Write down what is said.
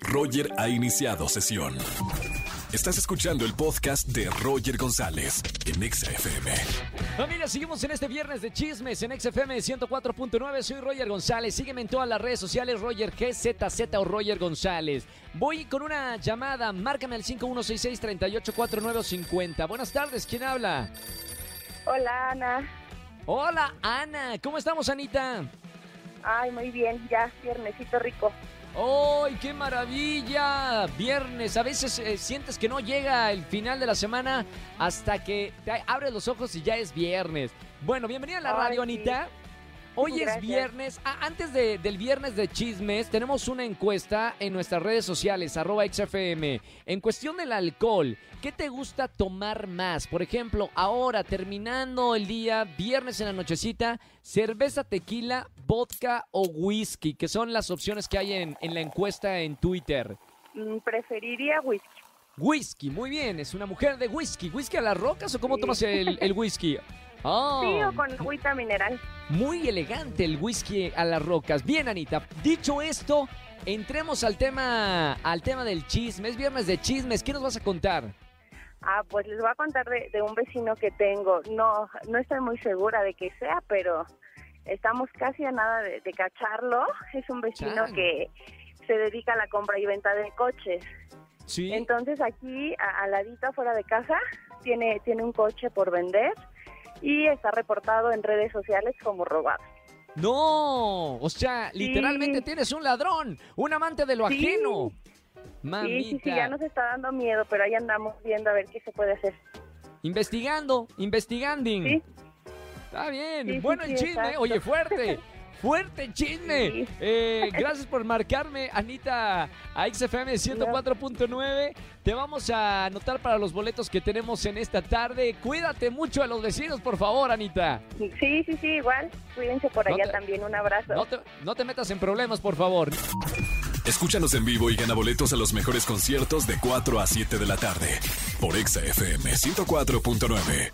Roger ha iniciado sesión. Estás escuchando el podcast de Roger González en Exa FM. Familia, seguimos en este viernes de chismes en XFM 104.9. Soy Roger González. Sígueme en todas las redes sociales, Roger GZZ o Roger González. Voy con una llamada. Márcame al 5166-384950. Buenas tardes, ¿quién habla? Hola, Ana. Hola, Ana. ¿Cómo estamos, Anita? Ay, muy bien, ya, viernesito rico. ¡Ay, qué maravilla! Viernes, a veces eh, sientes que no llega el final de la semana hasta que te abres los ojos y ya es viernes. Bueno, bienvenida a la Ay, radio, sí. Anita. Hoy es viernes. Ah, antes de- del viernes de chismes, tenemos una encuesta en nuestras redes sociales, arroba XFM. En cuestión del alcohol, ¿qué te gusta tomar más? Por ejemplo, ahora, terminando el día, viernes en la nochecita, cerveza, tequila, vodka o whisky, que son las opciones que hay en, en la encuesta en Twitter. Mm, Preferiría whisky. Whisky, muy bien, es una mujer de whisky. ¿Whisky a las rocas o cómo Sí. tomas el, el whisky? Ah, Sí, o con agüita mineral. Muy elegante el whisky a las rocas. Bien, Anita. Dicho esto, entremos al tema, al tema del chisme. Es viernes de chismes. ¿Qué nos vas a contar? Ah, pues les voy a contar de, de un vecino que tengo. No, no estoy muy segura de que sea, pero estamos casi a nada de, de cacharlo. Es un vecino Chan. que se dedica a la compra y venta de coches. Sí. Entonces aquí, a- al ladito afuera de casa, tiene, tiene un coche por vender y está reportado en redes sociales como robado. No, o sea, literalmente tienes un ladrón, un amante de lo Sí. ajeno. Sí, Mamita. sí, sí, ya nos está dando miedo, pero ahí andamos viendo a ver qué se puede hacer. Investigando, investigando. Sí, Está bien. Sí, sí, bueno, sí, el chisme, exacto. oye, fuerte. Fuerte chisme. Sí. Eh, gracias por marcarme, Anita, a XFM 104.9. Te vamos a anotar para los boletos que tenemos en esta tarde. Cuídate mucho a los vecinos, por favor, Anita. sí, sí, sí, igual. Cuídense por No allá te- también. Un abrazo. No te, no te metas en problemas, por favor. Escúchanos en vivo y gana boletos a los mejores conciertos de 4 a 7 de la tarde por Exa FM 104.9.